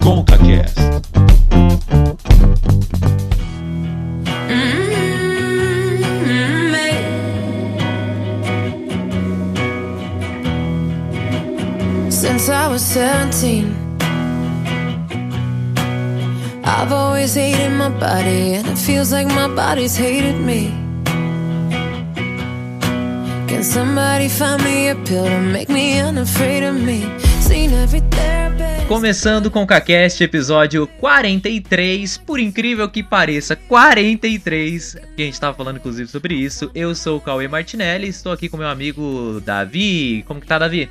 ConcaCast. Since I was 17, I've always hated my body, and it feels like my body's hated me. Can somebody find me a pill to make me unafraid of me? Seen every therapist. Começando com o CaCast, episódio 43, por incrível que pareça, 43, que a gente tava falando inclusive sobre isso. Eu sou o Cauê Martinelli, estou aqui com meu amigo Davi. Como que tá, Davi?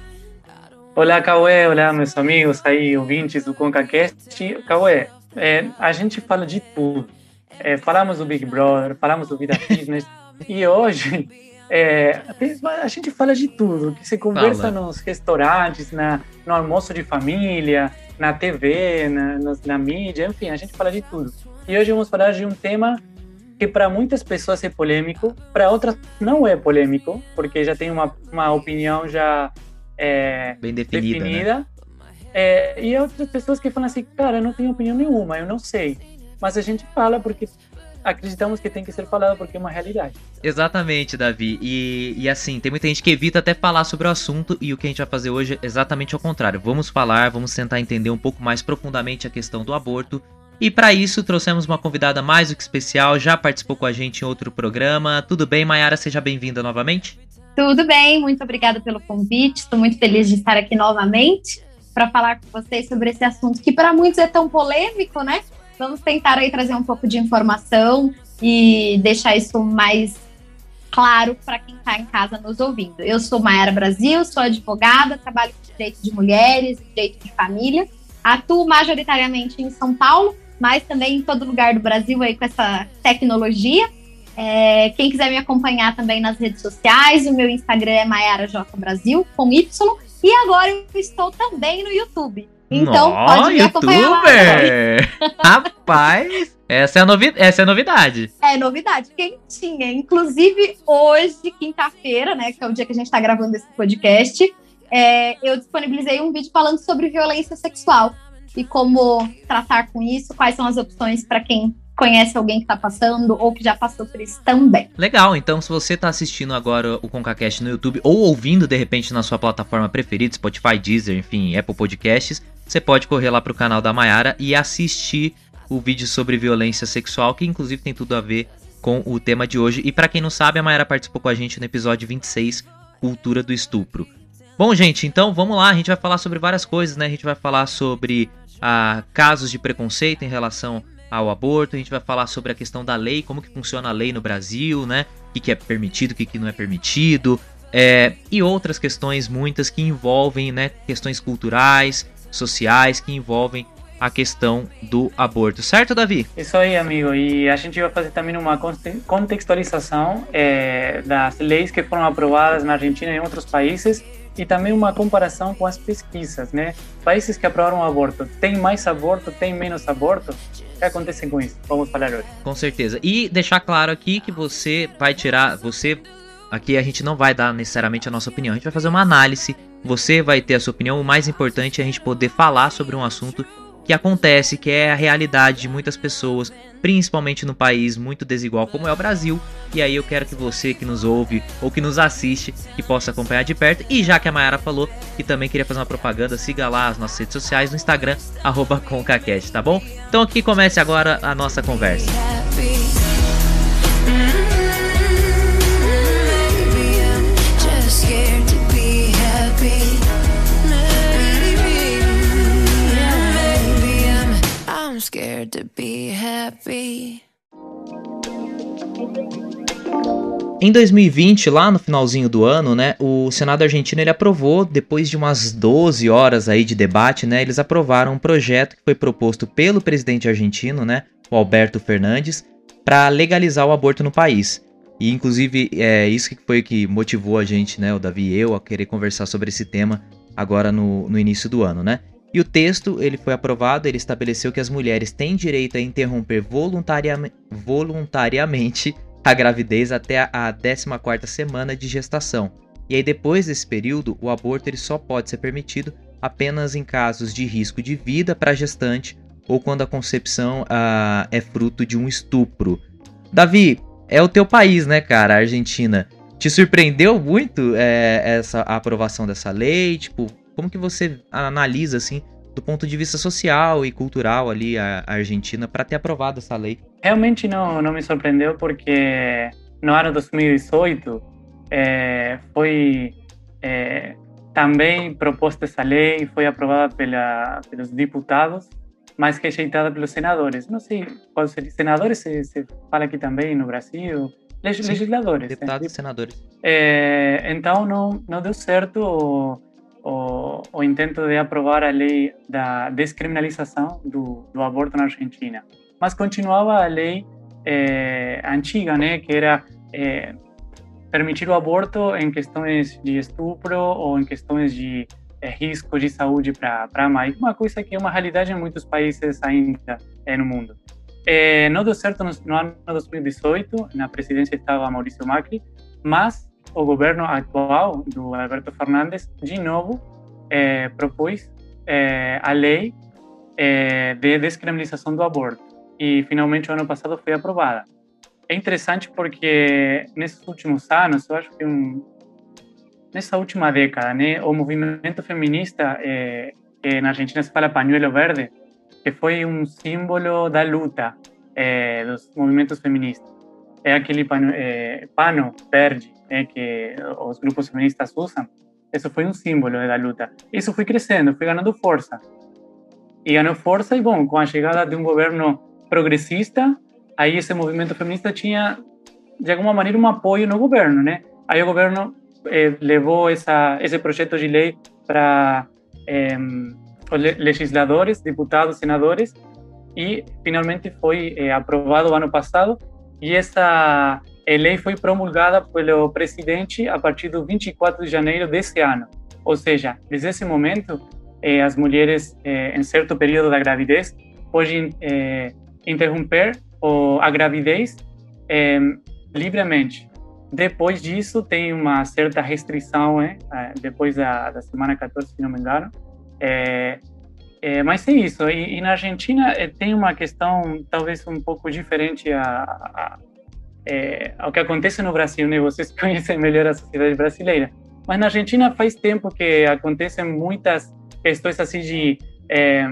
Olá, Cauê. Olá, meus amigos aí, ouvintes do ConcaCast. Cauê, é, a gente fala de tudo. É, falamos do Big Brother, falamos do Vida Fitness. e hoje é, a gente fala de tudo. Que se conversa Fala. nos restaurantes, na, no almoço de família, na TV, na, nas- na mídia, enfim, a gente fala de tudo. E hoje vamos falar de um tema que para muitas pessoas é polêmico, para outras não é polêmico, porque já tem uma, uma opinião já é, Bem definida, né? definida. É, e outras pessoas que falam assim, cara, eu não tenho opinião nenhuma, eu não sei. Mas a gente fala porque acreditamos que tem que ser falado porque é uma realidade. Exatamente, Davi. E, e assim, tem muita gente que evita até falar sobre o assunto e o que a gente vai fazer hoje é exatamente ao contrário. Vamos falar, vamos tentar entender um pouco mais profundamente a questão do aborto. E para isso trouxemos uma convidada mais do que especial, já participou com a gente em outro programa. Tudo bem, Mayara? Seja bem-vinda novamente. Tudo bem, muito obrigada pelo convite. Estou muito feliz de estar aqui novamente para falar com vocês sobre esse assunto que para muitos é tão polêmico, né? Vamos tentar aí trazer um pouco de informação e deixar isso mais claro para quem está em casa nos ouvindo. Eu sou Mayara Brasil, sou advogada, trabalho com direito de mulheres, direito de família, atuo majoritariamente em São Paulo, mas também em todo lugar do Brasil aí com essa tecnologia. É, quem quiser me acompanhar também nas redes sociais, o meu Instagram é Maiara J Brasil, com Y. E agora eu estou também no YouTube. Então Nó, pode me acompanhar lá. youtuber! Rapaz, essa é, a novi essa é novidade. É novidade, quentinha. Inclusive, hoje, quinta-feira, né, que é o dia que a gente está gravando esse podcast, é, eu disponibilizei um vídeo falando sobre violência sexual e como tratar com isso, quais são as opções para quem conhece alguém que está passando ou que já passou por isso também. Legal, então se você tá assistindo agora o ConcaCast no YouTube ou ouvindo de repente na sua plataforma preferida, Spotify, Deezer, enfim, Apple Podcasts, você pode correr lá pro canal da Mayara e assistir o vídeo sobre violência sexual, que inclusive tem tudo a ver com o tema de hoje. E pra quem não sabe, a Mayara participou com a gente no episódio 26, Cultura do Estupro. Bom, gente, então vamos lá, a gente vai falar sobre várias coisas, né? A gente vai falar sobre ah, casos de preconceito em relação ao aborto, a gente vai falar sobre a questão da lei, como que funciona a lei no Brasil, né? O que, que é permitido, o que, que não é permitido, é, e outras questões muitas que envolvem, né, questões culturais, sociais, que envolvem a questão do aborto, certo, Davi? Isso aí, amigo. E a gente vai fazer também uma conte- contextualização é, das leis que foram aprovadas na Argentina e em outros países e também uma comparação com as pesquisas, né? Países que aprovaram o aborto, tem mais aborto, tem menos aborto? O que acontece com isso? Vamos falar hoje. Com certeza. E deixar claro aqui que você vai tirar, você aqui a gente não vai dar necessariamente a nossa opinião, a gente vai fazer uma análise. Você vai ter a sua opinião. O mais importante é a gente poder falar sobre um assunto que acontece, que é a realidade de muitas pessoas, principalmente no país muito desigual como é o Brasil. E aí eu quero que você que nos ouve ou que nos assiste, que possa acompanhar de perto. E já que a Mayara falou que também queria fazer uma propaganda, siga lá as nossas redes sociais no Instagram, arroba ConcaCast, tá bom? Então aqui comece agora a nossa conversa. happy. Em 2020, lá no finalzinho do ano, né, o Senado argentino ele aprovou, depois de umas 12 horas aí de debate, né, eles aprovaram um projeto que foi proposto pelo presidente argentino, né, o Alberto Fernandes, para legalizar o aborto no país. E inclusive é isso que foi que motivou a gente, né, o Davi e eu, a querer conversar sobre esse tema agora no, no início do ano, né? E o texto, ele foi aprovado, ele estabeleceu que as mulheres têm direito a interromper voluntariamente, voluntariamente a gravidez até a- a 14ª semana de gestação. E aí depois desse período, o aborto ele só pode ser permitido apenas em casos de risco de vida para a gestante ou quando a concepção ah, é fruto de um estupro. Davi, é o teu país, né, cara, a Argentina. Te surpreendeu muito é, essa a aprovação dessa lei? Tipo, como que você analisa, assim, do ponto de vista social e cultural ali a, a Argentina para ter aprovado essa lei? Realmente não, não me surpreendeu porque no ano 2018 é, foi é, também proposta essa lei, foi aprovada pela, pelos deputados, mas rejeitada pelos senadores. Não sei qual seria. Senadores se, se fala aqui também no Brasil. Leg, Sim, legisladores. Deputados né? e senadores. É, então não, não deu certo o, o, intento de aprovar a lei da descriminalização do, do aborto na Argentina. Mas continuava a lei é, antiga, né, que era é, permitir o aborto em questões de estupro ou em questões de é, risco de saúde para a mãe, uma coisa que é uma realidade em muitos países ainda no mundo. Não deu certo no, no, ano 2018, na presidência estava Maurício Macri, mas o governo atual do Alberto Fernandes, de novo, é, propôs é, a lei é, de descriminalização do aborto. E finalmente, o ano passado, foi aprovada é interessante porque nesses últimos anos, eu acho que um, nessa última década, né, o movimento feminista, é, que na Argentina se fala pañuelo verde, que foi um símbolo da luta é, dos movimentos feministas. É aquele pano, é, pano verde é, que os grupos feministas usam. Isso foi um símbolo da luta. Isso foi crescendo, foi ganhando força. E ganhou força, e bom, com a chegada de um governo progressista, aí esse movimento feminista tinha, de alguma maneira, um apoio no governo, né? Aí o governo eh, levou essa, esse projeto de lei para eh, legisladores, deputados, senadores, e finalmente foi eh, aprovado ano passado. E essa lei foi promulgada pelo presidente a partir do 24 de janeiro desse ano. Ou seja, desde esse momento, eh, as mulheres, eh, em certo período da gravidez, podem eh, interromper ou a gravidez é, livremente. Depois disso, tem uma certa restrição, é, depois da, da semana 14, se não me engano. É, é, mas é isso. E, e na Argentina é, tem uma questão talvez um pouco diferente a, a, é, ao que acontece no Brasil, né? Vocês conhecem melhor a sociedade brasileira. Mas na Argentina faz tempo que acontecem muitas questões assim de é,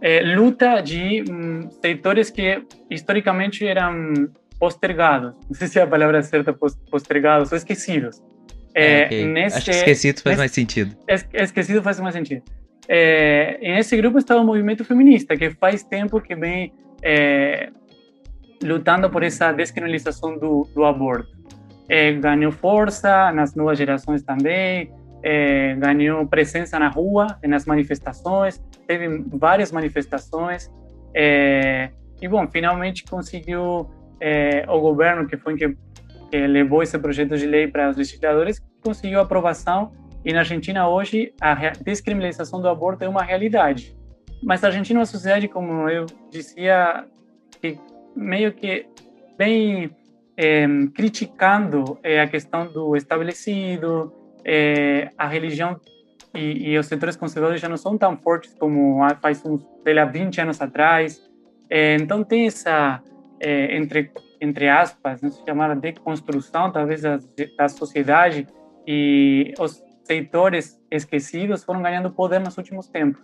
é, luta de um, setores que historicamente eram postergados. Não sei se é a palavra certa, postergados ou esquecidos. É, okay. nesse, Acho que esquecido faz mais sentido. Esquecido faz mais sentido. É, nesse grupo está o movimento feminista, que faz tempo que vem é, lutando por essa descriminalização do, do aborto. É, ganhou força nas novas gerações também, é, ganhou presença na rua, nas manifestações, teve várias manifestações. É, e, bom, finalmente conseguiu o governo, que foi que, que levou esse projeto de lei para os legisladores, conseguiu aprovação. E na Argentina, hoje, a descriminalização do aborto é uma realidade. Mas a Argentina é uma sociedade, como eu dizia, que meio que bem é, criticando é, a questão do estabelecido, é, a religião e, e, os setores conservadores já não são tão fortes como faz uns, sei lá, 20 anos atrás. Então tem essa, entre, entre aspas, não se chamar de construção, talvez, da, da sociedade e os setores esquecidos foram ganhando poder nos últimos tempos.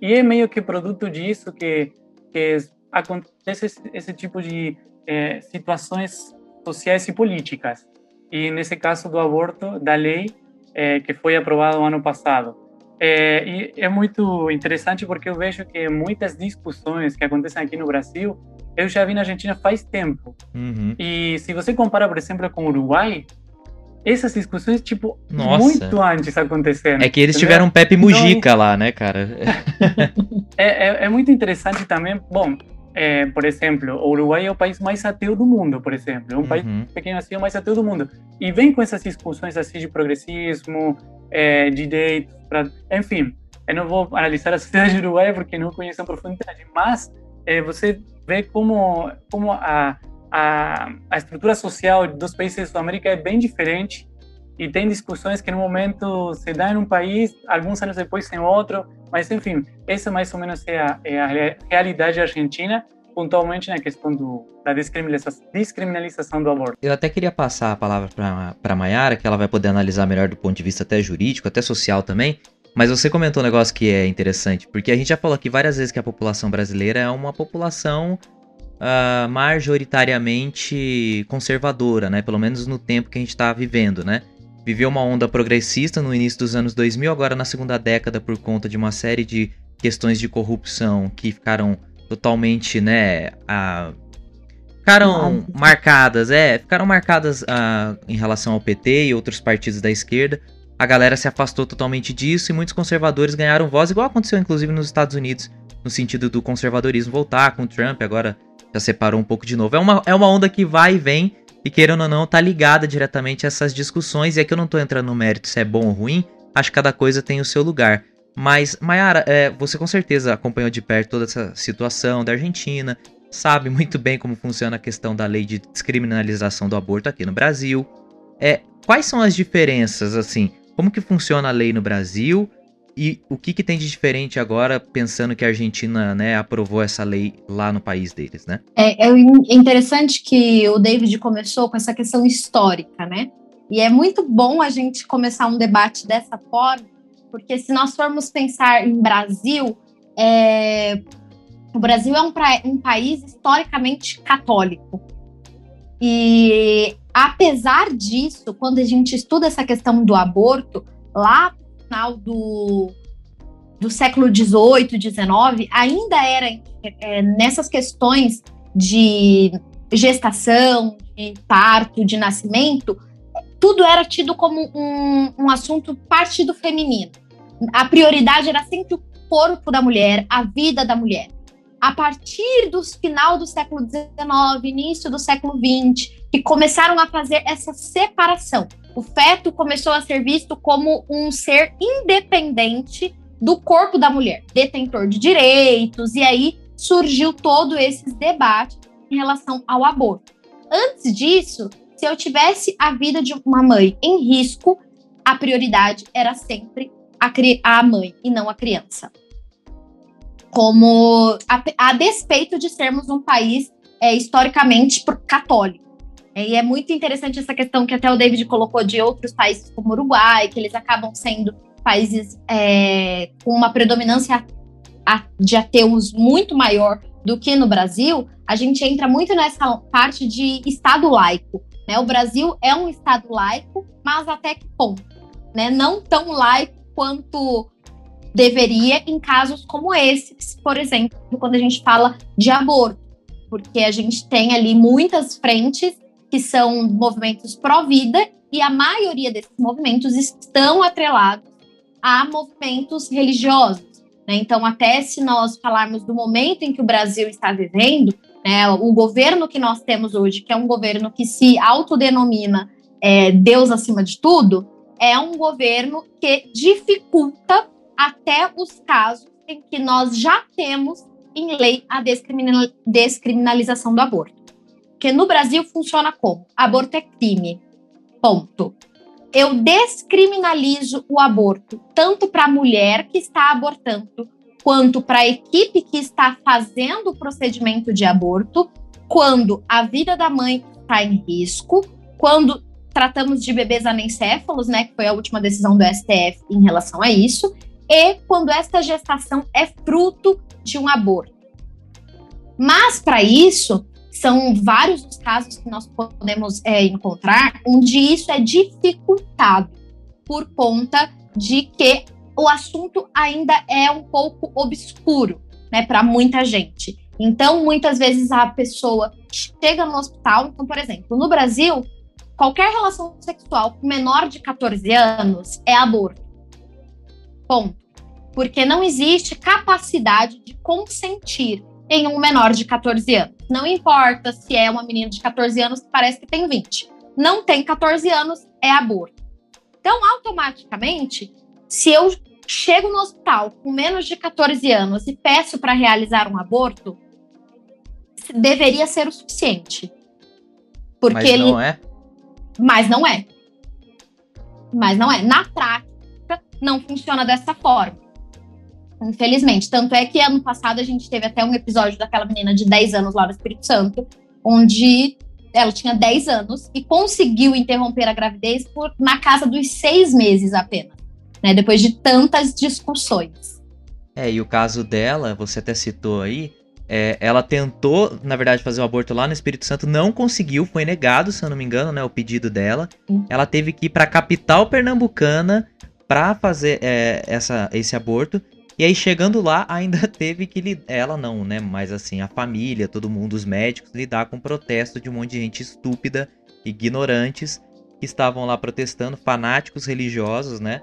E é meio que produto disso que, que acontece esse, esse tipo de é, situações sociais e políticas. E nesse caso do aborto, da lei, é, que foi aprovado ano passado. É, e é muito interessante porque eu vejo que muitas discussões que acontecem aqui no Brasil, eu já vi na Argentina faz tempo. Uhum. E se você compara, por exemplo, com o Uruguai, essas discussões, tipo, Nossa. muito antes acontecendo. É que eles entendeu? tiveram Pepe Mujica então, lá, né, cara? é, é, é, muito interessante também. Bom, é, por exemplo, o Uruguai é o país mais ateu do mundo, por exemplo. É um uhum. país pequeno assim, é o mais ateu do mundo. E vem com essas discussões assim de progressismo, é, de direitos, pra... enfim. Eu não vou analisar a sociedade uruguaia porque não conheço a profundidade, mas é, você vê como, como a, a, a estrutura social dos países da América é bem diferente e tem discussões que no momento se dá em um país, alguns anos depois em outro, mas enfim, essa mais ou menos é a, é a realidade argentina, pontualmente na questão do, da descriminalização, descriminalização do aborto. Eu até queria passar a palavra para a Mayara, que ela vai poder analisar melhor do ponto de vista até jurídico, até social também, mas você comentou um negócio que é interessante, porque a gente já falou aqui várias vezes que a população brasileira é uma população uh, majoritariamente conservadora, né? Pelo menos no tempo que a gente está vivendo, né? Viveu uma onda progressista no início dos anos 2000, agora na segunda década por conta de uma série de questões de corrupção que ficaram totalmente, né, ficaram marcadas, é, ficaram marcadas uh, em relação ao PT e outros partidos da esquerda. A galera se afastou totalmente disso e muitos conservadores ganharam voz, igual aconteceu inclusive nos Estados Unidos, no sentido do conservadorismo voltar com o Trump, agora já separou um pouco de novo. É uma, é uma onda que vai e vem, e querendo ou não, tá ligada diretamente a essas discussões. E aqui eu não tô entrando no mérito se é bom ou ruim, acho que cada coisa tem o seu lugar. Mas, Mayara, é, você com certeza acompanhou de perto toda essa situação da Argentina, sabe muito bem como funciona a questão da lei de descriminalização do aborto aqui no Brasil. É, quais são as diferenças, assim? Como que funciona a lei no Brasil e o que, que tem de diferente agora, pensando que a Argentina né, aprovou essa lei lá no país deles, né? É, é interessante que o David começou com essa questão histórica, né? E é muito bom a gente começar um debate dessa forma, porque se nós formos pensar em Brasil, é, o Brasil é um, pra, um país historicamente católico. E apesar disso, quando a gente estuda essa questão do aborto, lá final do, do século XVIII, XIX, ainda era é, nessas questões de gestação, de parto, de nascimento, tudo era tido como um, um assunto parte do feminino. A prioridade era sempre o corpo da mulher, a vida da mulher. A partir do final do século XIX, início do século XX, que começaram a fazer essa separação o feto começou a ser visto como um ser independente do corpo da mulher, detentor de direitos, e aí surgiu todo esse debate em relação ao aborto. Antes disso, se eu tivesse a vida de uma mãe em risco, a prioridade era sempre a, a mãe e não a criança. Como a, a despeito de sermos um país é, historicamente católico. E é muito interessante essa questão que até o David colocou de outros países como o Uruguai, que eles acabam sendo países é, com uma predominância de ateus muito maior do que no Brasil, a gente entra muito nessa parte de Estado laico. Né? O Brasil é um Estado laico, mas até que ponto? Né? Não tão laico quanto deveria em casos como esses, por exemplo, quando a gente fala de aborto, porque a gente tem ali muitas frentes que são movimentos pró-vida, e a maioria desses movimentos estão atrelados a movimentos religiosos. Né? Então, até se nós falarmos do momento em que o Brasil está vivendo, né, o governo que nós temos hoje, que é um governo que se autodenomina é, Deus acima de tudo, é um governo que dificulta até os casos em que nós já temos em lei a descriminalização do aborto. Porque no Brasil funciona como? Aborto é crime. Ponto. Eu descriminalizo o aborto, tanto para a mulher que está abortando, quanto para a equipe que está fazendo o procedimento de aborto, quando a vida da mãe está em risco, quando tratamos de bebês anencéfalos, né, que foi a última decisão do STF em relação a isso, e quando esta gestação é fruto de um aborto. Mas para isso, são vários os casos que nós podemos é, encontrar onde isso é dificultado por conta de que o assunto ainda é um pouco obscuro, né, para muita gente. Então, muitas vezes a pessoa chega no hospital, então, por exemplo, no Brasil, qualquer relação sexual com menor de 14 anos é aborto. Ponto. Porque não existe capacidade de consentir em um menor de 14 anos. Não importa se é uma menina de 14 anos que parece que tem 20. Não tem 14 anos, é aborto. Então, automaticamente, se eu chego no hospital com menos de 14 anos e peço para realizar um aborto, deveria ser o suficiente. Porque Mas não ele... é? Mas não é. mas não é. Na prática, não funciona dessa forma. Infelizmente. Tanto é que ano passado a gente teve até um episódio daquela menina de 10 anos lá no Espírito Santo, onde ela tinha 10 anos e conseguiu interromper a gravidez por, na casa dos seis meses apenas, né? Depois de tantas discussões. É, e o caso dela, você até citou aí, é, ela tentou, na verdade, fazer o aborto lá no Espírito Santo, não conseguiu, foi negado, se eu não me engano, né, o pedido dela. Ela teve que ir para a capital pernambucana para fazer é, essa, esse aborto. E aí, chegando lá, ainda teve que lidar. Ela não, né? Mas assim, a família, todo mundo, os médicos, lidar com o protesto de um monte de gente estúpida, ignorantes, que estavam lá protestando, fanáticos religiosos, né?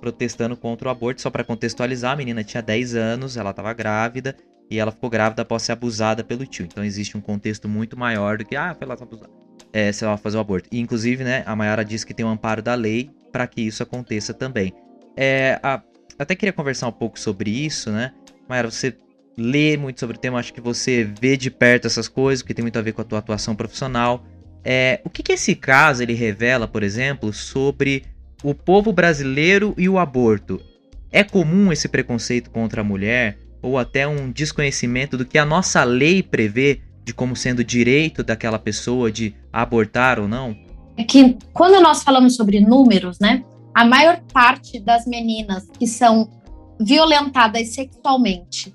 Protestando contra o aborto. Só para contextualizar, a menina tinha 10 anos, ela estava grávida, e ela ficou grávida após ser abusada pelo tio. Então existe um contexto muito maior do que, ah, foi lá abusada. É, se ela fazer o aborto. E, inclusive, né, a Mayara disse que tem um amparo da lei para que isso aconteça também. É, a, até queria conversar um pouco sobre isso, né? Mayara, você lê muito sobre o tema, acho que você vê de perto essas coisas, porque tem muito a ver com a tua atuação profissional. É, o que, que esse caso ele revela, por exemplo, sobre o povo brasileiro e o aborto? É comum esse preconceito contra a mulher? ou até um desconhecimento do que a nossa lei prevê de como sendo direito daquela pessoa de abortar ou não? É que quando nós falamos sobre números, né, a maior parte das meninas que são violentadas sexualmente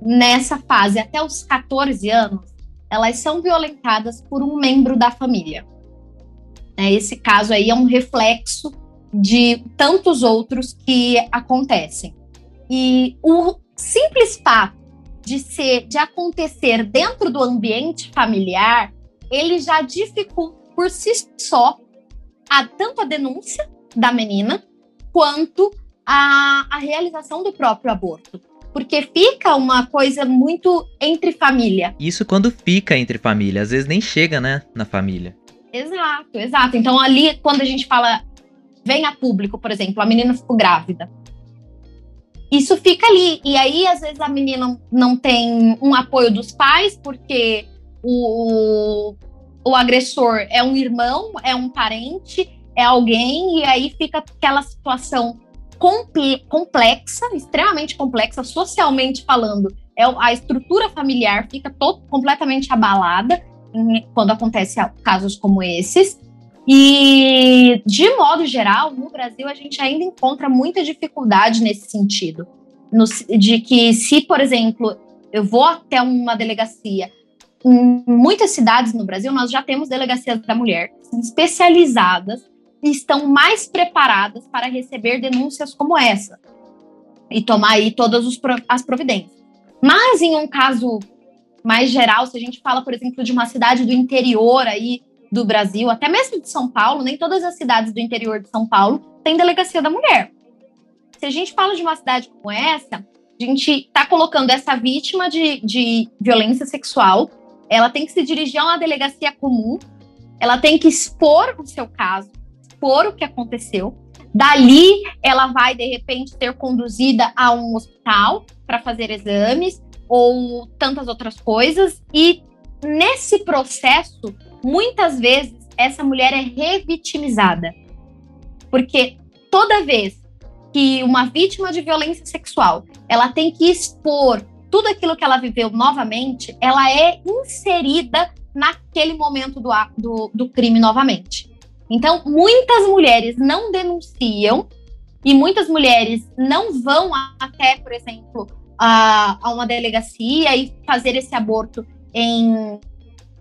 nessa fase até os 14 anos, elas são violentadas por um membro da família. É, esse caso aí é um reflexo de tantos outros que acontecem. E o simples fato de ser, de acontecer dentro do ambiente familiar, ele já dificulta por si só a, tanto a denúncia da menina quanto a, a realização do próprio aborto. Porque fica uma coisa muito entre família. Isso quando fica entre família, às vezes nem chega, né, na família. Exato, exato. Então ali, quando a gente fala, vem a público, por exemplo, a menina ficou grávida isso fica ali. E aí, às vezes, a menina não tem um apoio dos pais, porque o, o agressor é um irmão, é um parente, é alguém, e aí fica aquela situação complexa, extremamente complexa, socialmente falando. É, a estrutura familiar fica todo, completamente abalada quando acontece casos como esses. E, de modo geral, no Brasil, a gente ainda encontra muita dificuldade nesse sentido. No, de que, se, por exemplo, eu vou até uma delegacia, em muitas cidades no Brasil, nós já temos delegacias da mulher especializadas estão mais preparadas para receber denúncias como essa e tomar aí todas as providências. Mas, em um caso mais geral, se a gente fala, por exemplo, de uma cidade do interior aí, do Brasil, até mesmo de São Paulo, nem todas as cidades do interior de São Paulo têm delegacia da mulher. Se a gente fala de uma cidade como essa, a gente está colocando essa vítima de, de violência sexual, ela tem que se dirigir a uma delegacia comum, ela tem que expor o seu caso, expor o que aconteceu. Dali, ela vai, de repente, ser conduzida a um hospital para fazer exames ou tantas outras coisas. E nesse processo, muitas vezes essa mulher é revitimizada. Porque toda vez que uma vítima de violência sexual, ela tem que expor tudo aquilo que ela viveu novamente, ela é inserida naquele momento do, do, do crime novamente. Então, muitas mulheres não denunciam e muitas mulheres não vão até, por exemplo, a, a uma delegacia e fazer esse aborto em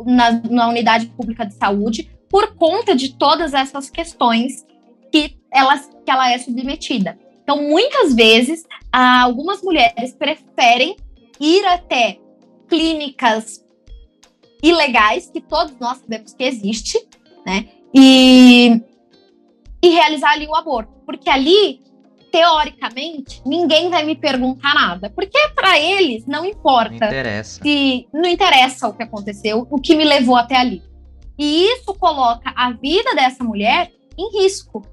na, na unidade pública de saúde por conta de todas essas questões que ela, que ela é submetida. Então, muitas vezes, algumas mulheres preferem ir até clínicas ilegais, que todos nós sabemos que existe, né? E, e realizar ali o aborto. Porque ali teoricamente, ninguém vai me perguntar nada. Porque para eles não importa. Não interessa. Se, não interessa o que aconteceu, o que me levou até ali. E isso coloca a vida dessa mulher em risco.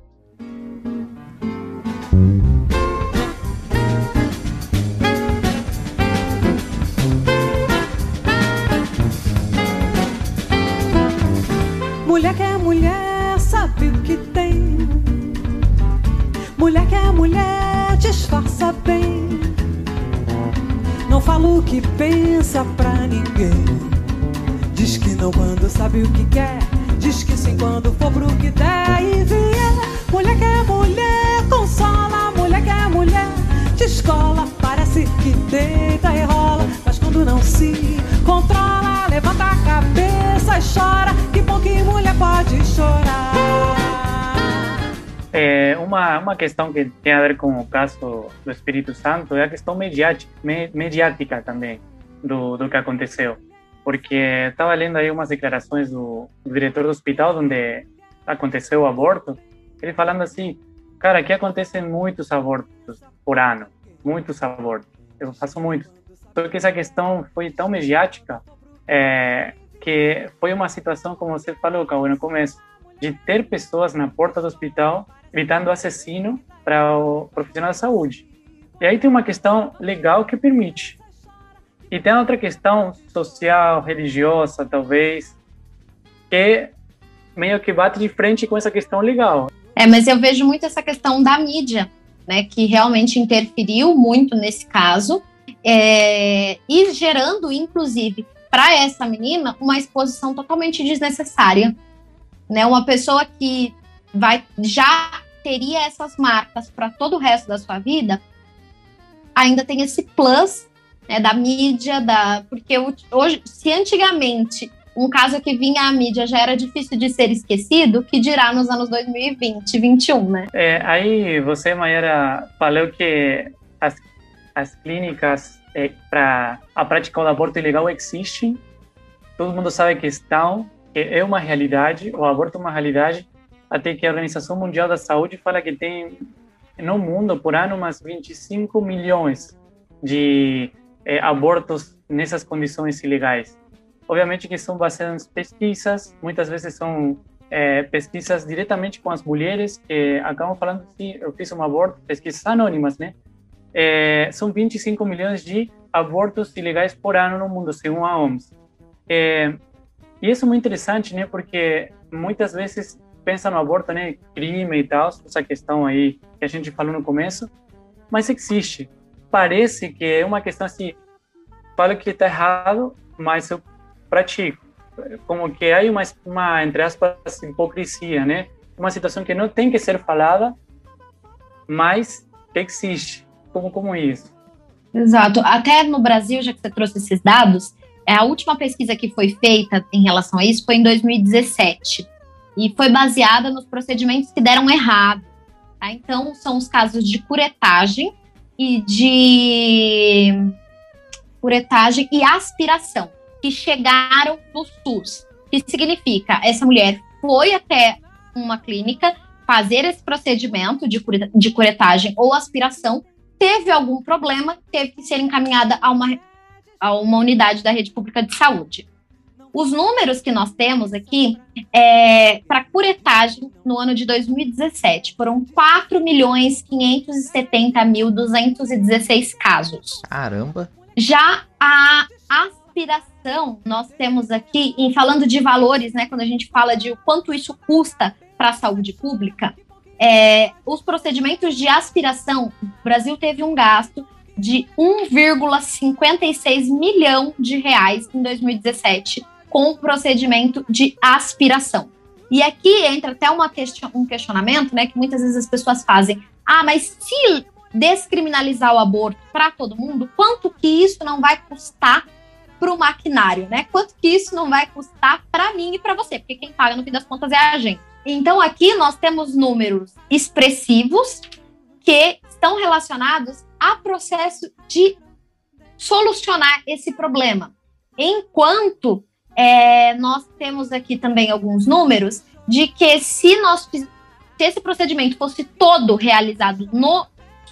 Mulher que é mulher, sabe o que tem disfarça bem. Não fala o que pensa pra ninguém. Diz que não quando sabe o que quer. Diz que sim quando for pro que der e vier. Mulher que é mulher, consola. Mulher que é mulher, de escola. Parece que deita e rola. Mas quando não se controla, levanta a cabeça chora. Que que mulher pode chorar. É, uma, uma questão que tem a ver com o caso do Espírito Santo é a questão mediática, me, mediática também do, do que aconteceu. Porque estava lendo aí umas declarações do, do, diretor do hospital onde aconteceu o aborto, ele falando assim, cara, aqui acontecem muitos abortos por ano, muitos abortos, eu faço muitos. Só que essa questão foi tão mediática é, que foi uma situação, como você falou, Cauê, no começo, de ter pessoas na porta do hospital gritando assassino para o profissional da saúde. E aí tem uma questão legal que permite. E tem outra questão social, religiosa, talvez, que meio que bate de frente com essa questão legal. É, mas eu vejo muito essa questão da mídia, né, que realmente interferiu muito nesse caso, é, e gerando, inclusive, para essa menina, uma exposição totalmente desnecessária. Né, uma pessoa que vai já teria essas marcas para todo o resto da sua vida, ainda tem esse plus né, da mídia, da porque hoje, se antigamente um caso que vinha à mídia já era difícil de ser esquecido, que dirá nos anos 2020, 2021, né? É, aí você, Mayara, falou que as, as clínicas é, para a prática do aborto ilegal existem, todo mundo sabe que estão, que é uma realidade, o aborto é uma realidade, até que a Organização Mundial da Saúde fala que tem no mundo por ano umas 25 milhões de é, abortos nessas condições ilegais. Obviamente que são baseadas em pesquisas, muitas vezes são é, pesquisas diretamente com as mulheres que acabam falando se eu fiz um aborto, pesquisas anônimas, né? É, são 25 milhões de abortos ilegais por ano no mundo, segundo a OMS. É, e isso é muito interessante, né? Porque muitas vezes pensa no aborto, né, crime e tal, essa questão aí que a gente falou no começo, mas existe. Parece que é uma questão assim, falo que está errado, mas eu pratico. Como que há uma, uma, entre aspas, hipocrisia, né? Uma situação que não tem que ser falada, mas existe. Como, como isso? Exato. Até no Brasil, já que você trouxe esses dados, a última pesquisa que foi feita em relação a isso foi em 2017 e foi baseada nos procedimentos que deram errado. Tá? Então, são os casos de curetagem e de curetagem e aspiração que chegaram no SUS. Que significa essa mulher foi até uma clínica fazer esse procedimento de, de curetagem ou aspiração, teve algum problema, teve que ser encaminhada a uma, a uma unidade da rede pública de saúde. Os números que nós temos aqui é, para curetagem no ano de 2017 foram 4 milhões 570 mil 216 casos. Caramba! Já a aspiração, nós temos aqui, em falando de valores, né, quando a gente fala de o quanto isso custa para a saúde pública, é, os procedimentos de aspiração, o Brasil teve um gasto de 1,56 milhão de reais em 2017 com o procedimento de aspiração. E aqui entra até uma question, um questionamento, né, que muitas vezes as pessoas fazem. Ah, mas se descriminalizar o aborto para todo mundo, quanto que isso não vai custar para o maquinário, né? Quanto que isso não vai custar para mim e para você? Porque quem paga no fim das contas é a gente. Então aqui nós temos números expressivos que estão relacionados a processo de solucionar esse problema. Enquanto é, nós temos aqui também alguns números de que se nós se esse procedimento fosse todo realizado no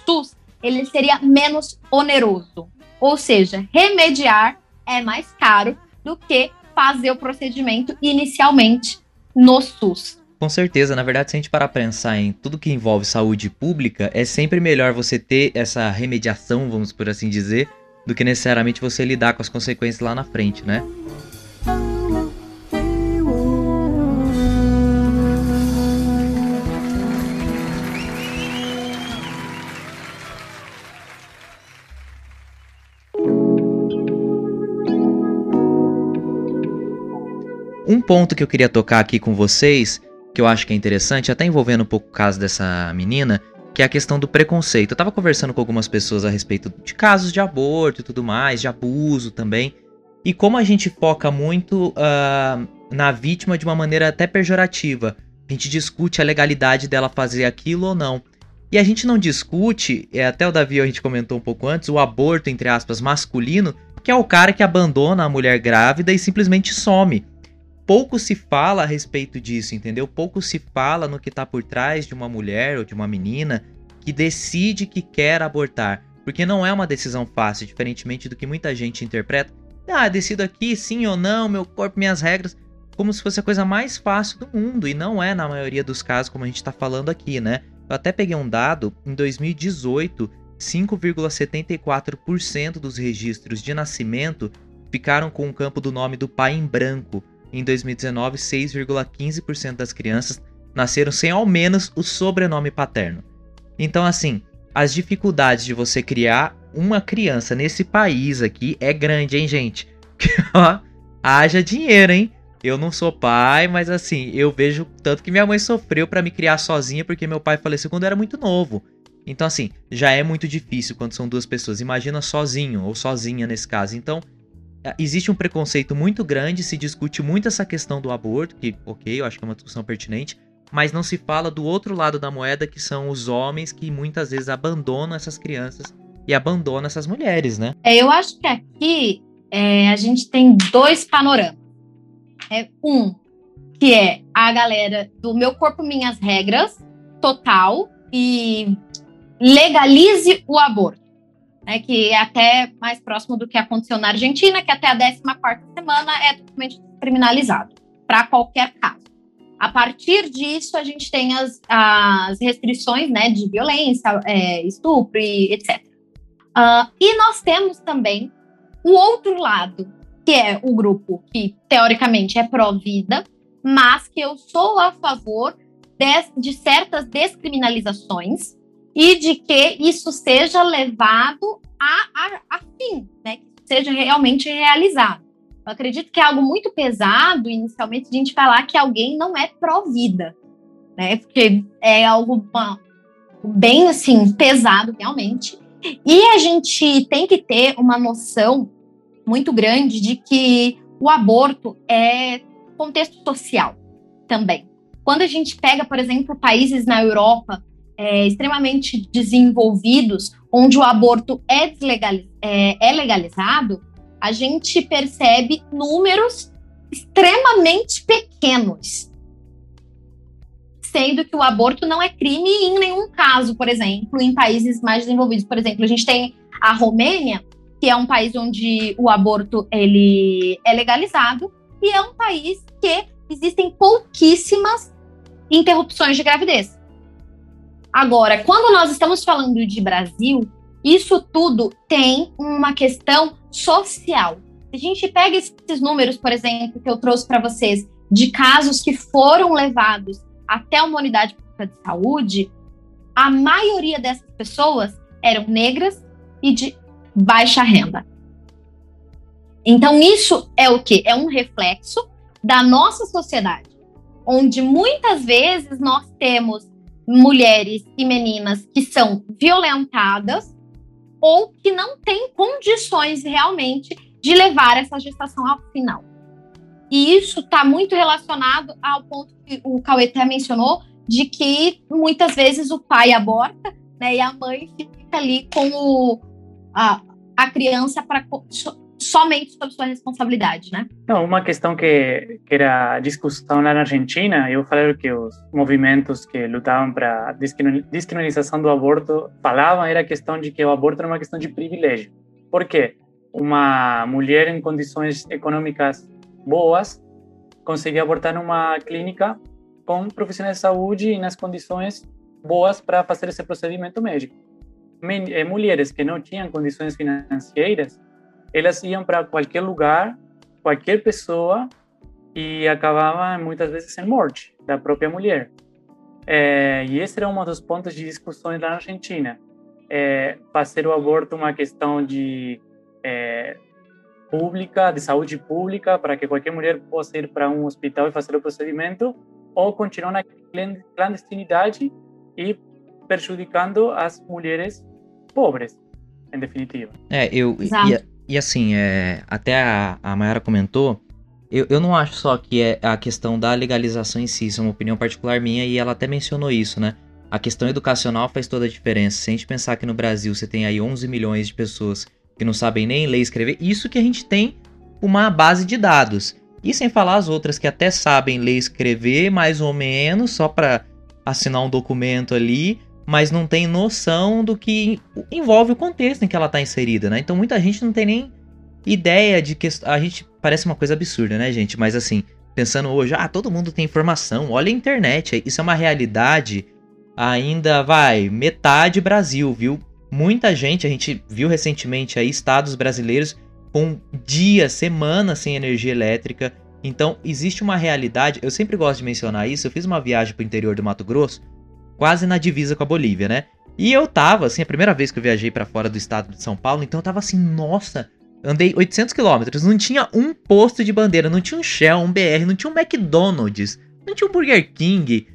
SUS, ele seria menos oneroso. Ou seja, remediar é mais caro do que fazer o procedimento inicialmente no SUS. Com certeza, na verdade, se a gente parar para pensar em tudo que envolve saúde pública, é sempre melhor você ter essa remediação, vamos por assim dizer, do que necessariamente você lidar com as consequências lá na frente, né? Um ponto que eu queria tocar aqui com vocês que eu acho que é interessante, até envolvendo um pouco o caso dessa menina, que é a questão do preconceito. Eu tava conversando com algumas pessoas a respeito de casos de aborto e tudo mais, de abuso também, e como a gente foca muito uh, na vítima de uma maneira até pejorativa. A gente discute a legalidade dela fazer aquilo ou não. E a gente não discute, é, até o Davi a gente comentou um pouco antes, o aborto, entre aspas, masculino, que é o cara que abandona a mulher grávida e simplesmente some. Pouco se fala a respeito disso, entendeu? Pouco se fala no que está por trás de uma mulher ou de uma menina que decide que quer abortar. Porque não é uma decisão fácil, diferentemente do que muita gente interpreta. Ah, decido aqui sim ou não, meu corpo, minhas regras. Como se fosse a coisa mais fácil do mundo. E não é na maioria dos casos, como a gente está falando aqui, né? Eu até peguei um dado, em 2018, 5,74% dos registros de nascimento ficaram com o campo do nome do pai em branco. Em 2019, 6,15% das crianças nasceram sem ao menos o sobrenome paterno. Então, assim, as dificuldades de você criar uma criança nesse país aqui é grande, hein, gente? Ó, haja dinheiro, hein? Eu não sou pai, mas assim, eu vejo tanto que minha mãe sofreu para me criar sozinha porque meu pai faleceu quando eu era muito novo. Então, assim, já é muito difícil quando são duas pessoas. Imagina sozinho ou sozinha nesse caso. Então, existe um preconceito muito grande, se discute muito essa questão do aborto, que, ok, eu acho que é uma discussão pertinente, mas não se fala do outro lado da moeda, que são os homens que muitas vezes abandonam essas crianças e abandonam essas mulheres, né? É, eu acho que aqui é, a gente tem dois panoramas. É um, que é a galera do meu corpo, minhas regras, total, e legalize o aborto. Né, que é até mais próximo do que aconteceu na Argentina, que até a 14 semana é totalmente criminalizado, para qualquer caso. A partir disso, a gente tem as, as restrições né, de violência, é, estupro, e etc. Uh, e nós temos também o outro lado, que é o grupo que teoricamente é pró-vida, mas que eu sou a favor de, de certas descriminalizações e de que isso seja levado a, a, a fim, né? Que seja realmente realizado. Eu acredito que é algo muito pesado, inicialmente, a gente falar que alguém não é pró-vida, né? Porque é algo bem, assim, pesado, realmente. E a gente tem que ter uma noção muito grande de que o aborto é contexto social também. Quando a gente pega, por exemplo, países na Europa é, extremamente desenvolvidos, onde o aborto é, é, é legalizado, a gente percebe números extremamente pequenos sendo que o aborto não é crime em nenhum caso, por exemplo, em países mais desenvolvidos. Por exemplo, a gente tem a Romênia, que é um país onde o aborto ele é legalizado e é um país que existem pouquíssimas interrupções de gravidez. Agora, quando nós estamos falando de Brasil, isso tudo tem uma questão social. Se a gente pega esses números, por exemplo, que eu trouxe para vocês, de casos que foram levados até uma unidade pública de saúde, a maioria dessas pessoas eram negras e de baixa renda. Então, isso é o que? É um reflexo da nossa sociedade, onde muitas vezes nós temos mulheres e meninas que são violentadas ou que não têm condições realmente de levar essa gestação ao final. E isso está muito relacionado ao ponto que o Cauê até mencionou, de que muitas vezes o pai aborta né, e a mãe fica ali com o, a, a criança para somente sob sua responsabilidade, né? Não, uma questão que, que era discussão lá na Argentina, eu falei que os movimentos que lutavam para a descriminalização do aborto falavam era a questão de que o aborto era uma questão de privilégio. Por quê? Uma mulher em condições econômicas boas, conseguir abortar numa clínica com profissionais de saúde e nas condições boas para fazer esse procedimento médico. Eh, mulheres que não tinham condições financeiras, elas iam para qualquer lugar, qualquer pessoa e acabavam muitas vezes em morte da própria mulher. É, e esse era um dos pontos de discussões lá na Argentina. É, fazer o aborto uma questão de é, pública, de saúde pública, para que qualquer mulher possa ir para um hospital e fazer o procedimento, ou continuar na clandestinidade e prejudicando as mulheres pobres, em definitiva. É, eu. E, e, assim, é, até a, a Mayara comentou, eu, eu não acho só que é a questão da legalização em si, isso é uma opinião particular minha, e ela até mencionou isso, né? A questão educacional faz toda a diferença. Se a gente pensar que no Brasil você tem aí 11 milhões de pessoas que não sabem nem ler e escrever, isso que a gente tem uma base de dados. E sem falar as outras que até sabem ler e escrever, mais ou menos, só para assinar um documento ali, mas não tem noção do que envolve o contexto em que ela está inserida, né? Então muita gente não tem nem ideia de que a gente parece uma coisa absurda, né, gente? Mas assim, pensando hoje, ah, todo mundo tem informação, olha a internet, isso é uma realidade. Ainda vai metade Brasil, viu? Muita gente, a gente viu recentemente aí estados brasileiros com dias, semanas sem energia elétrica. Então, existe uma realidade, eu sempre gosto de mencionar isso. Eu fiz uma viagem para o interior do Mato Grosso quase na divisa com a Bolívia, né? E eu tava, assim, a primeira vez que eu viajei para fora do estado de São Paulo, então eu tava assim, nossa, andei 800 quilômetros, não tinha um posto de bandeira, não tinha um Shell, um BR, não tinha um McDonald's, não tinha um Burger King.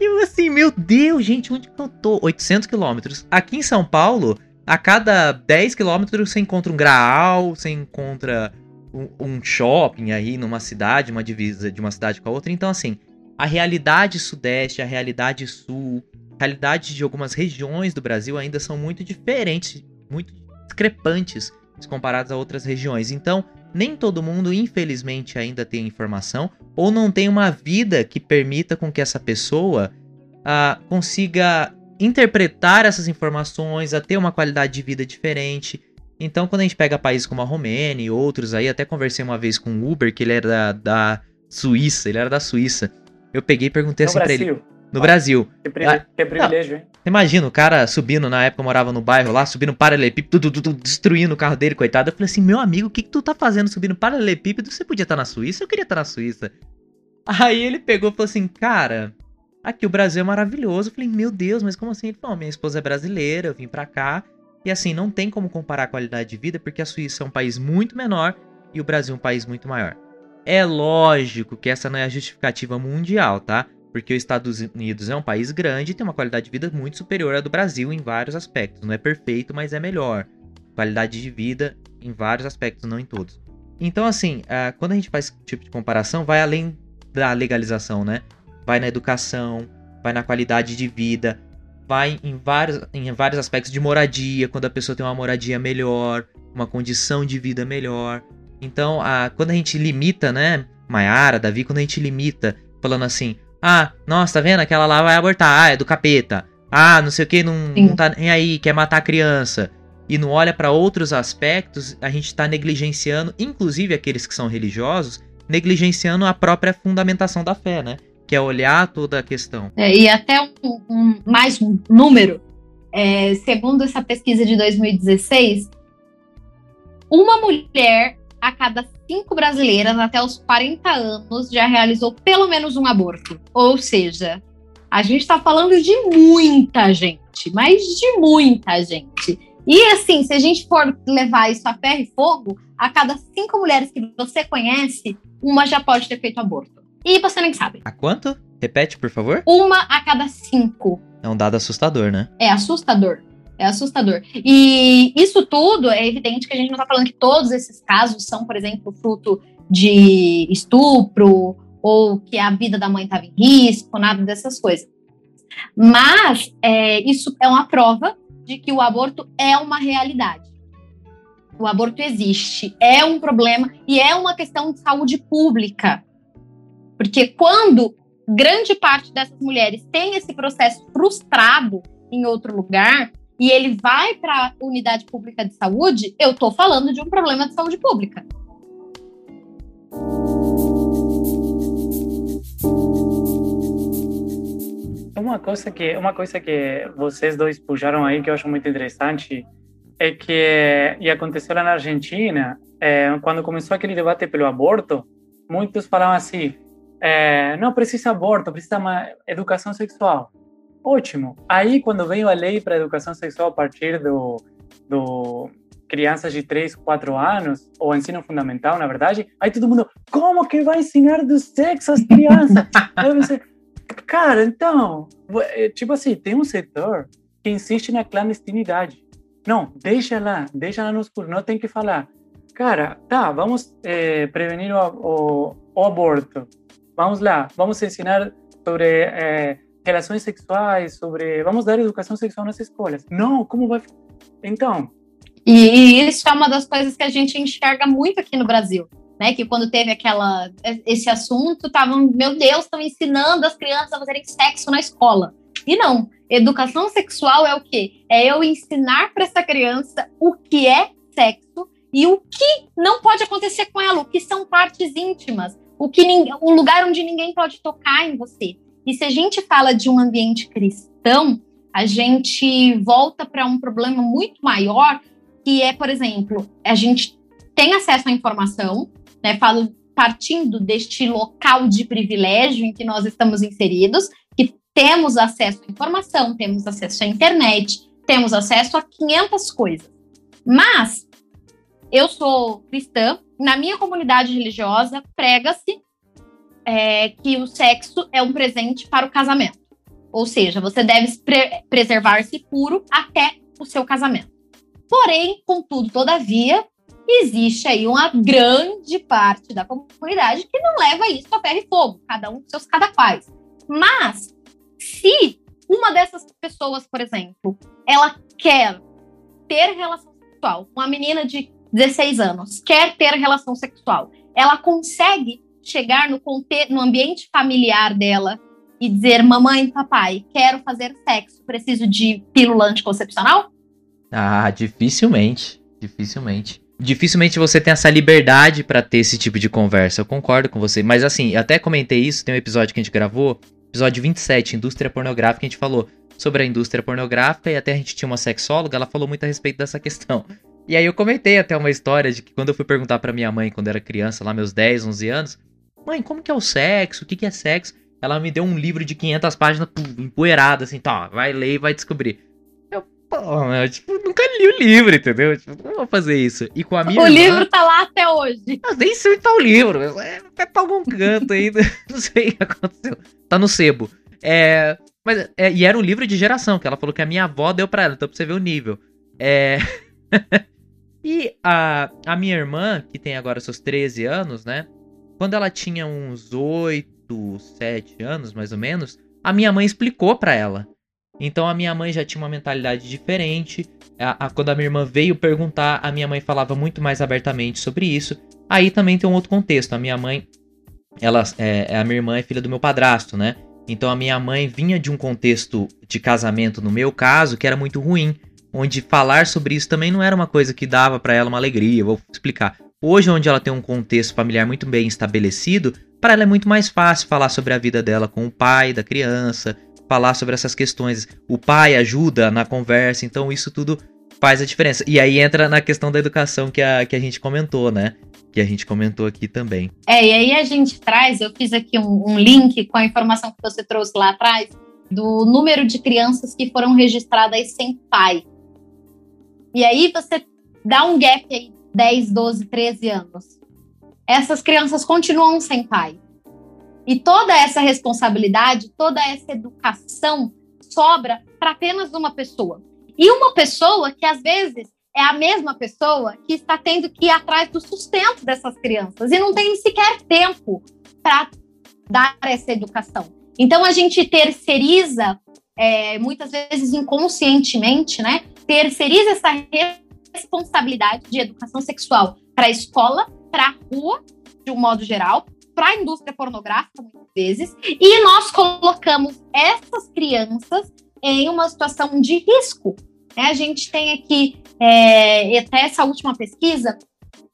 E eu assim, meu Deus, gente, onde que eu tô? 800 quilômetros. Aqui em São Paulo, a cada 10 quilômetros você encontra um graal, você encontra um, um shopping aí numa cidade, uma divisa de uma cidade com a outra. Então, assim, a realidade sudeste, a realidade sul, a realidade de algumas regiões do Brasil ainda são muito diferentes, muito discrepantes se comparadas a outras regiões. Então, nem todo mundo, infelizmente, ainda tem informação ou não tem uma vida que permita com que essa pessoa uh, consiga interpretar essas informações, a ter uma qualidade de vida diferente. Então, quando a gente pega países como a Romênia e outros aí, até conversei uma vez com o Uber, que ele era da, da Suíça, ele era da Suíça. Eu peguei e perguntei no assim Brasil. pra ele. No Brasil. Que, pri ah, que privilégio, hein? Imagina, o cara subindo, na época eu morava no bairro lá, subindo paralelepípedo, destruindo o carro dele, coitado. Eu falei assim, meu amigo, o que, que tu tá fazendo subindo paralelepípedo? Você podia estar tá na Suíça? Eu queria estar tá na Suíça. Aí ele pegou e falou assim, cara, aqui o Brasil é maravilhoso. Eu falei, meu Deus, mas como assim? Ele falou, minha esposa é brasileira, eu vim pra cá. E assim, não tem como comparar a qualidade de vida, porque a Suíça é um país muito menor e o Brasil é um país muito maior. É lógico que essa não é a justificativa mundial, tá? Porque os Estados Unidos é um país grande e tem uma qualidade de vida muito superior à do Brasil em vários aspectos. Não é perfeito, mas é melhor. Qualidade de vida em vários aspectos, não em todos. Então, assim, uh, quando a gente faz esse tipo de comparação, vai além da legalização, né? Vai na educação, vai na qualidade de vida, vai em vários, em vários aspectos de moradia, quando a pessoa tem uma moradia melhor, uma condição de vida melhor. Então, uh, quando a gente limita, né? Maiara, Davi, quando a gente limita, falando assim, ah, nossa, tá vendo? Aquela lá vai abortar. Ah, é do capeta. Ah, não sei o que, não, não tá nem aí, quer matar a criança. E não olha para outros aspectos, a gente tá negligenciando, inclusive aqueles que são religiosos, negligenciando a própria fundamentação da fé, né? Que é olhar toda a questão. É, e até um, um, mais um número. É, segundo essa pesquisa de 2016, uma mulher a cada cinco brasileiras até os 40 anos já realizou pelo menos um aborto. Ou seja, a gente está falando de muita gente, mas de muita gente. E assim, se a gente for levar isso a ferro e fogo, a cada cinco mulheres que você conhece, uma já pode ter feito aborto. E você nem sabe. A quanto? Repete, por favor. Uma a cada cinco. É um dado assustador, né? É assustador. É assustador. E isso tudo é evidente que a gente não está falando que todos esses casos são, por exemplo, fruto de estupro ou que a vida da mãe estava em risco, nada dessas coisas. Mas é, isso é uma prova de que o aborto é uma realidade. O aborto existe, é um problema e é uma questão de saúde pública. Porque quando grande parte dessas mulheres tem esse processo frustrado em outro lugar, e ele vai para a unidade pública de saúde, eu estou falando de um problema de saúde pública. Uma coisa que uma coisa que vocês dois puxaram aí que eu acho muito interessante é que e aconteceu lá na Argentina é, quando começou aquele debate pelo aborto, muitos falavam assim: é, não precisa aborto, precisa uma educação sexual. Ótimo. Aí, quando veio a lei para educação sexual a partir do, do crianças de 3, 4 anos, ou ensino fundamental, na verdade, aí todo mundo, como que vai ensinar do sexo às crianças? aí cara, então, é, tipo assim, tem um setor que insiste na clandestinidade. Não, deixa lá, deixa lá no escuro, não tem que falar. Cara, tá, vamos é, prevenir o, o, o, aborto. Vamos lá, vamos ensinar sobre é, relações sexuais, sobre. Vamos dar educação sexual nas escolas. Não, como vai. Então. E, isso é uma das coisas que a gente enxerga muito aqui no Brasil. Né, que quando teve aquela esse assunto, estavam, meu Deus, estão ensinando as crianças a fazerem sexo na escola. E não, educação sexual é o quê? É eu ensinar para essa criança o que é sexo e o que não pode acontecer com ela, o que são partes íntimas, o que o lugar onde ninguém pode tocar em você. E se a gente fala de um ambiente cristão, a gente volta para um problema muito maior, que é, por exemplo, a gente tem acesso à informação, né? Falo partindo deste local de privilégio em que nós estamos inseridos, que temos acesso à informação, temos acesso à internet, temos acesso a 500 coisas. Mas eu sou cristã, na minha comunidade religiosa prega-se é, que o sexo é um presente para o casamento. Ou seja, você deve pre preservar-se puro até o seu casamento. Porém, contudo, todavia, existe aí uma grande parte da comunidade que não leva isso a ferro e fogo, cada um com seus cada quais. Mas, se uma dessas pessoas, por exemplo, ela quer ter relação sexual, uma menina de 16 anos, quer ter relação sexual, ela consegue chegar no, no ambiente familiar dela e dizer: Mamãe, papai, quero fazer sexo, preciso de pílula anticoncepcional? Ah, dificilmente. Dificilmente. Dificilmente você tem essa liberdade para ter esse tipo de conversa. Eu concordo com você. Mas assim, até comentei isso, tem um episódio que a gente gravou, episódio 27, Indústria Pornográfica, a gente falou sobre a indústria pornográfica e até a gente tinha uma sexóloga, ela falou muito a respeito dessa questão. E aí eu comentei até uma história de que quando eu fui perguntar para minha mãe quando era criança, lá meus 10, 11 anos, mãe, como que é o sexo? O que que é sexo? Ela me deu um livro de 500 páginas, pum, empoeirado, assim, tá, vai ler e vai descobrir. Eu, pô, eu, tipo, nunca li o livro, entendeu? Tipo, não vou fazer isso. E com a minha O irmã, livro tá lá até hoje. Eu nem sei onde tá o livro, é, tá pra algum canto ainda, não sei o que aconteceu. Tá no sebo. É, mas, é, e era um livro de geração, que ela falou que a minha avó deu pra ela, então pra você ver o nível. É... E a, a minha irmã, que tem agora seus 13 anos, né? Quando ela tinha uns 8, 7 anos, mais ou menos, a minha mãe explicou para ela. Então a minha mãe já tinha uma mentalidade diferente. A, a, quando a minha irmã veio perguntar, a minha mãe falava muito mais abertamente sobre isso. Aí também tem um outro contexto. A minha mãe, ela, é, a minha irmã é filha do meu padrasto, né? Então a minha mãe vinha de um contexto de casamento, no meu caso, que era muito ruim onde falar sobre isso também não era uma coisa que dava para ela uma alegria. Vou explicar. Hoje, onde ela tem um contexto familiar muito bem estabelecido, para ela é muito mais fácil falar sobre a vida dela com o pai da criança, falar sobre essas questões. O pai ajuda na conversa, então isso tudo faz a diferença. E aí entra na questão da educação que a, que a gente comentou, né? Que a gente comentou aqui também. É, e aí a gente traz, eu fiz aqui um, um link com a informação que você trouxe lá atrás, do número de crianças que foram registradas sem pai e aí você dá um gap aí, 10, 12, 13 anos. Essas crianças continuam sem pai. E toda essa responsabilidade, toda essa educação sobra para apenas uma pessoa. E uma pessoa que às vezes é a mesma pessoa que está tendo que ir atrás do sustento dessas crianças e não tem sequer tempo para dar essa educação. Então a gente terceiriza, é, muitas vezes inconscientemente, né, terceiriza essa responsabilidade de educação sexual para a escola, para a rua, de um modo geral, para a indústria pornográfica, muitas vezes, e nós colocamos essas crianças em uma situação de risco. Né? A gente tem aqui, é, até essa última pesquisa,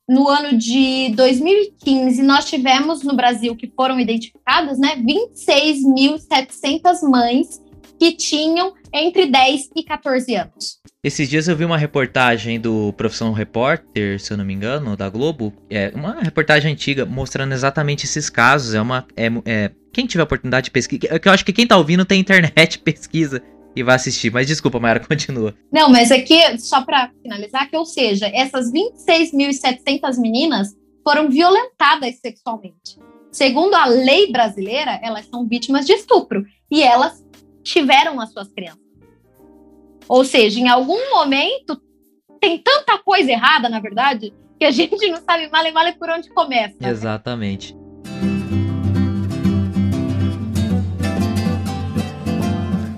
no ano de 2015, nós tivemos no Brasil que foram identificadas né, 26.700 mães que tinham entre 10 e 14 anos. Esses dias eu vi uma reportagem do Profissão Repórter, se eu não me engano, da Globo. É uma reportagem antiga mostrando exatamente esses casos. É uma. É, é, quem tiver a oportunidade de pesquisar. É eu acho que quem tá ouvindo tem internet, pesquisa. e vai assistir. Mas desculpa, Mayara, continua. Não, mas aqui, só para finalizar, que ou seja, essas 26.700 meninas foram violentadas sexualmente. Segundo a lei brasileira, elas são vítimas de estupro e elas tiveram as suas crianças. Ou seja, em algum momento tem tanta coisa errada, na verdade, que a gente não sabe mal e mal por onde começa. Né? Exatamente.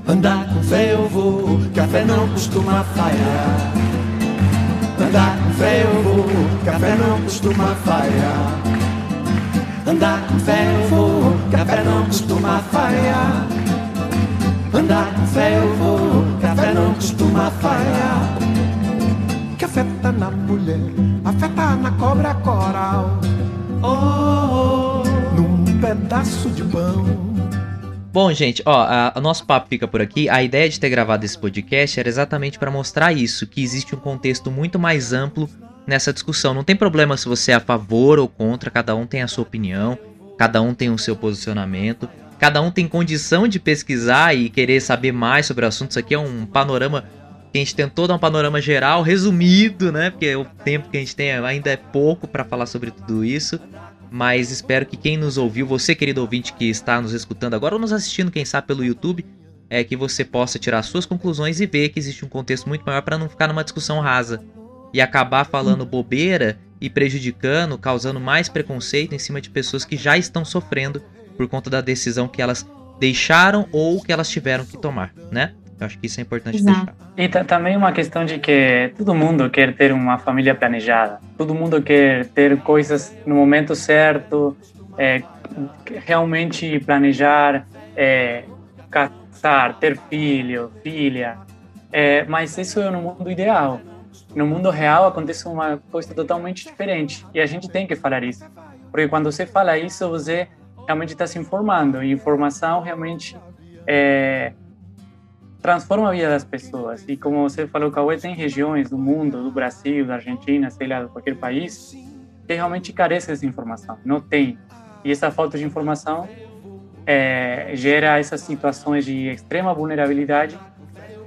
Andar com fé eu vou, café não costuma falhar. Andar com fé eu vou, café não costuma falhar. Andar com fé eu vou, café não costuma falhar. Andar com fé eu vou, café não costuma falhar. Café tá na mulher, a fé tá na cobra coral. Oh, oh, num pedaço de pão. Bom, gente, ó, o nosso papo fica por aqui. A ideia de ter gravado esse podcast era exatamente para mostrar isso, que existe um contexto muito mais amplo nessa discussão. Não tem problema se você é a favor ou contra, cada um tem a sua opinião, cada um tem o seu posicionamento, cada um tem condição de pesquisar e querer saber mais sobre o assunto. Isso aqui é um panorama que a gente tentou dar um panorama geral, resumido, né? Porque o tempo que a gente tem ainda é pouco para falar sobre tudo isso mas espero que quem nos ouviu, você querido ouvinte que está nos escutando agora ou nos assistindo, quem sabe pelo YouTube, é que você possa tirar suas conclusões e ver que existe um contexto muito maior para não ficar numa discussão rasa e acabar falando bobeira e prejudicando, causando mais preconceito em cima de pessoas que já estão sofrendo por conta da decisão que elas deixaram ou que elas tiveram que tomar, né? Eu acho que isso é importante Exato. deixar. E também uma questão de que todo mundo quer ter uma família planejada. Todo mundo quer ter coisas no momento certo, é, realmente planejar, é, casar, ter filho, filha. É, mas isso é no mundo ideal. No mundo real acontece uma coisa totalmente diferente. E a gente tem que falar isso. Porque quando você fala isso, você realmente está se informando. E informação realmente é, transforma a vida das pessoas. E como você falou, Cauê, tem regiões do mundo, do Brasil, da Argentina, sei lá, de qualquer país, que realmente carece dessa informação. Não tem. E essa falta de informação é, gera essas situações de extrema vulnerabilidade.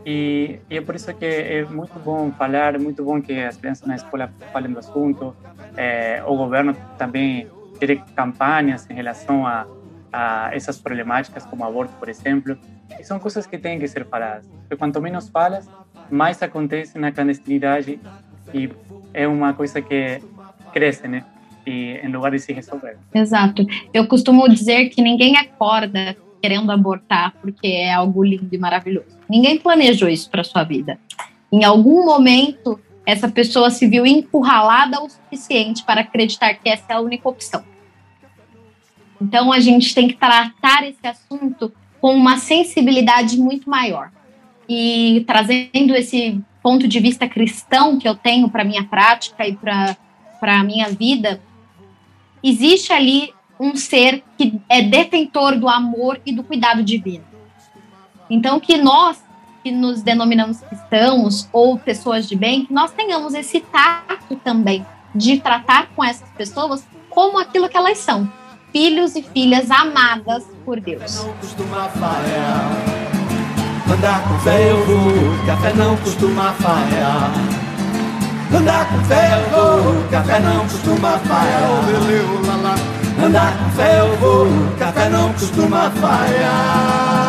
E, e, é por isso que é muito bom falar, é muito bom que as crianças na escola falem do assunto. É, o governo também ter campanhas em relação a, a problemáticas, como aborto, por exemplo. E são coisas que têm que ser faladas. Porque quanto menos falas, mais acontece na clandestinidade e é uma coisa que cresce, né? E em lugar de se resolver. Exato. Eu costumo dizer que ninguém acorda querendo abortar porque é algo lindo e maravilhoso. Ninguém planejou isso para sua vida. Em algum momento, essa pessoa se viu encurralada o suficiente para acreditar que essa é a única opção. Então, a gente tem que tratar esse assunto com uma sensibilidade muito maior. E trazendo esse ponto de vista cristão que eu tenho para minha prática e para a minha vida, existe ali um ser que é detentor do amor e do cuidado divino. Então, que nós, que nos denominamos cristãos ou pessoas de bem, que nós tenhamos esse tato também de tratar com essas pessoas como aquilo que elas são, filhos e filhas amadas por Deus. Não costuma falhar. Andar com fé eu vou, café não costuma falhar. Andar com fé eu vou, café não costuma falhar. Andar com fé eu vou, café não costuma falhar.